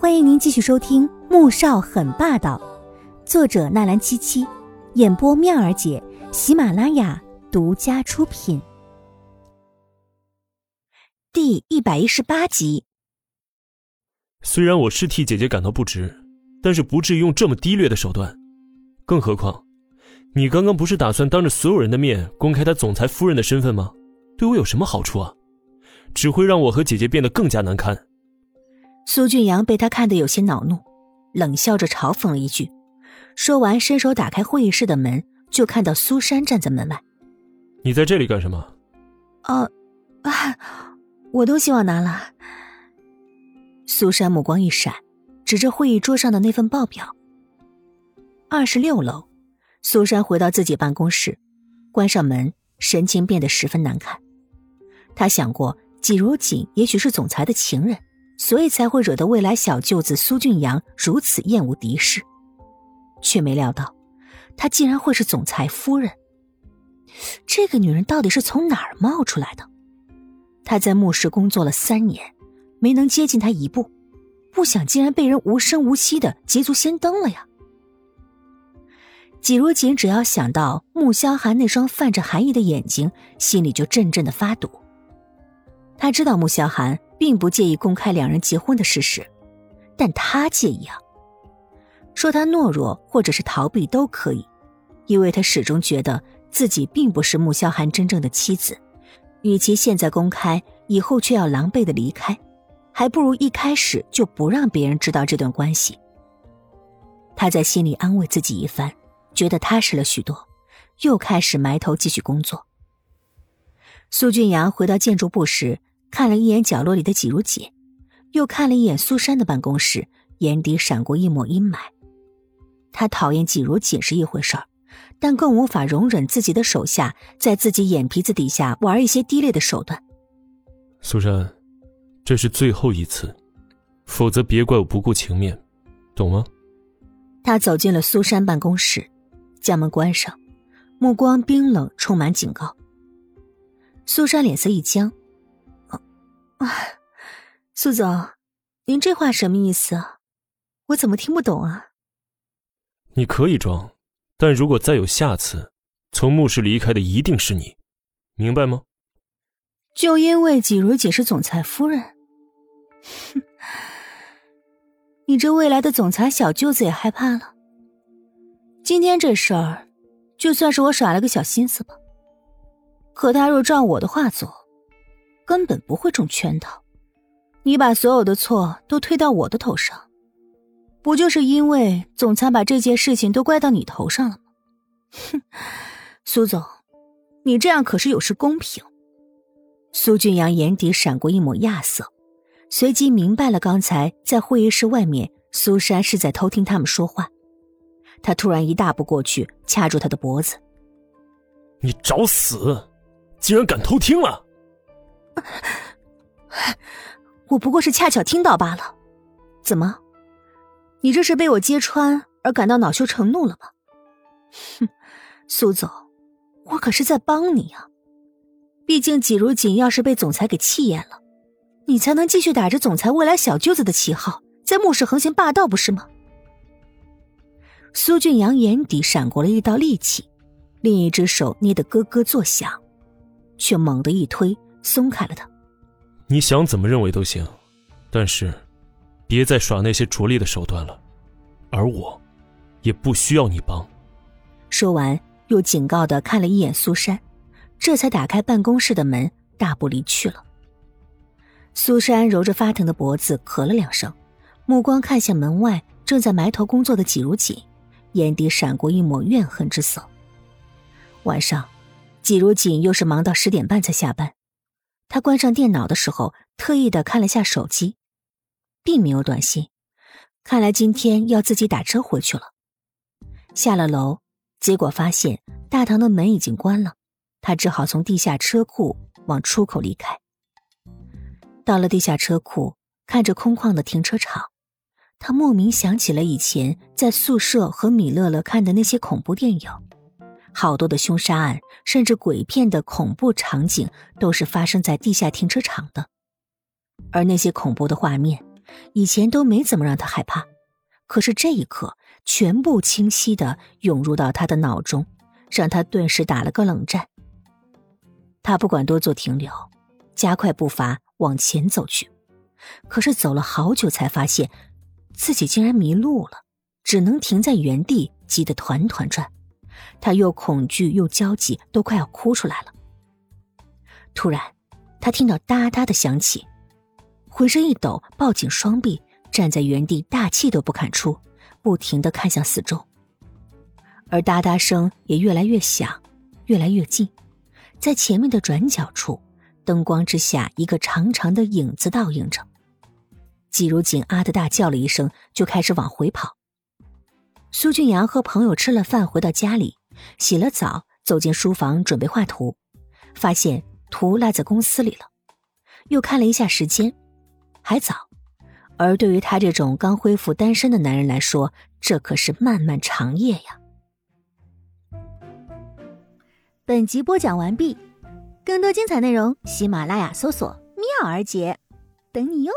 欢迎您继续收听《穆少很霸道》，作者纳兰七七，演播妙儿姐，喜马拉雅独家出品。第一百一十八集。虽然我是替姐姐感到不值，但是不至于用这么低劣的手段。更何况，你刚刚不是打算当着所有人的面公开他总裁夫人的身份吗？对我有什么好处啊？只会让我和姐姐变得更加难堪。苏俊阳被他看得有些恼怒，冷笑着嘲讽了一句，说完伸手打开会议室的门，就看到苏珊站在门外。你在这里干什么？哦，啊，我东西忘拿了。苏珊目光一闪，指着会议桌上的那份报表。二十六楼，苏珊回到自己办公室，关上门，神情变得十分难看。他想过，季如锦也许是总裁的情人。所以才会惹得未来小舅子苏俊阳如此厌恶敌视，却没料到，她竟然会是总裁夫人。这个女人到底是从哪儿冒出来的？她在慕氏工作了三年，没能接近他一步，不想竟然被人无声无息的捷足先登了呀！季如锦只要想到穆萧寒那双泛着寒意的眼睛，心里就阵阵的发堵。他知道穆萧寒。并不介意公开两人结婚的事实，但他介意啊。说他懦弱或者是逃避都可以，因为他始终觉得自己并不是穆萧寒真正的妻子。与其现在公开，以后却要狼狈的离开，还不如一开始就不让别人知道这段关系。他在心里安慰自己一番，觉得踏实了许多，又开始埋头继续工作。苏俊阳回到建筑部时。看了一眼角落里的季如锦，又看了一眼苏珊的办公室，眼底闪过一抹阴霾。他讨厌季如锦是一回事儿，但更无法容忍自己的手下在自己眼皮子底下玩一些低劣的手段。苏珊，这是最后一次，否则别怪我不顾情面，懂吗？他走进了苏珊办公室，将门关上，目光冰冷，充满警告。苏珊脸色一僵。啊，苏总，您这话什么意思啊？我怎么听不懂啊？你可以装，但如果再有下次，从墓室离开的一定是你，明白吗？就因为季如姐是总裁夫人，哼，你这未来的总裁小舅子也害怕了。今天这事儿，就算是我耍了个小心思吧。可他若照我的话做。根本不会中圈套，你把所有的错都推到我的头上，不就是因为总裁把这件事情都怪到你头上了吗？哼，苏总，你这样可是有失公平。苏俊阳眼底闪过一抹亚色，随即明白了刚才在会议室外面苏珊是在偷听他们说话。他突然一大步过去，掐住他的脖子：“你找死！竟然敢偷听了！”我不过是恰巧听到罢了，怎么？你这是被我揭穿而感到恼羞成怒了吗？哼，苏总，我可是在帮你啊！毕竟季如锦要是被总裁给气厌了，你才能继续打着总裁未来小舅子的旗号在墓室横行霸道，不是吗？苏俊阳眼底闪过了一道戾气，另一只手捏得咯咯作响，却猛地一推。松开了他，你想怎么认为都行，但是，别再耍那些拙劣的手段了，而我，也不需要你帮。说完，又警告的看了一眼苏珊，这才打开办公室的门，大步离去了。苏珊揉着发疼的脖子，咳了两声，目光看向门外正在埋头工作的季如锦，眼底闪过一抹怨恨之色。晚上，季如锦又是忙到十点半才下班。他关上电脑的时候，特意的看了下手机，并没有短信。看来今天要自己打车回去了。下了楼，结果发现大堂的门已经关了，他只好从地下车库往出口离开。到了地下车库，看着空旷的停车场，他莫名想起了以前在宿舍和米乐乐看的那些恐怖电影。好多的凶杀案，甚至鬼片的恐怖场景，都是发生在地下停车场的。而那些恐怖的画面，以前都没怎么让他害怕，可是这一刻全部清晰的涌入到他的脑中，让他顿时打了个冷战。他不管多做停留，加快步伐往前走去，可是走了好久才发现，自己竟然迷路了，只能停在原地，急得团团转。他又恐惧又焦急，都快要哭出来了。突然，他听到哒哒的响起。浑身一抖，抱紧双臂，站在原地，大气都不敢出，不停的看向四周。而哒哒声也越来越响，越来越近，在前面的转角处，灯光之下，一个长长的影子倒映着。季如锦啊的大叫了一声，就开始往回跑。苏俊阳和朋友吃了饭，回到家里，洗了澡，走进书房准备画图，发现图落在公司里了，又看了一下时间。还早，而对于他这种刚恢复单身的男人来说，这可是漫漫长夜呀。本集播讲完毕，更多精彩内容，喜马拉雅搜索“妙儿姐”，等你哟。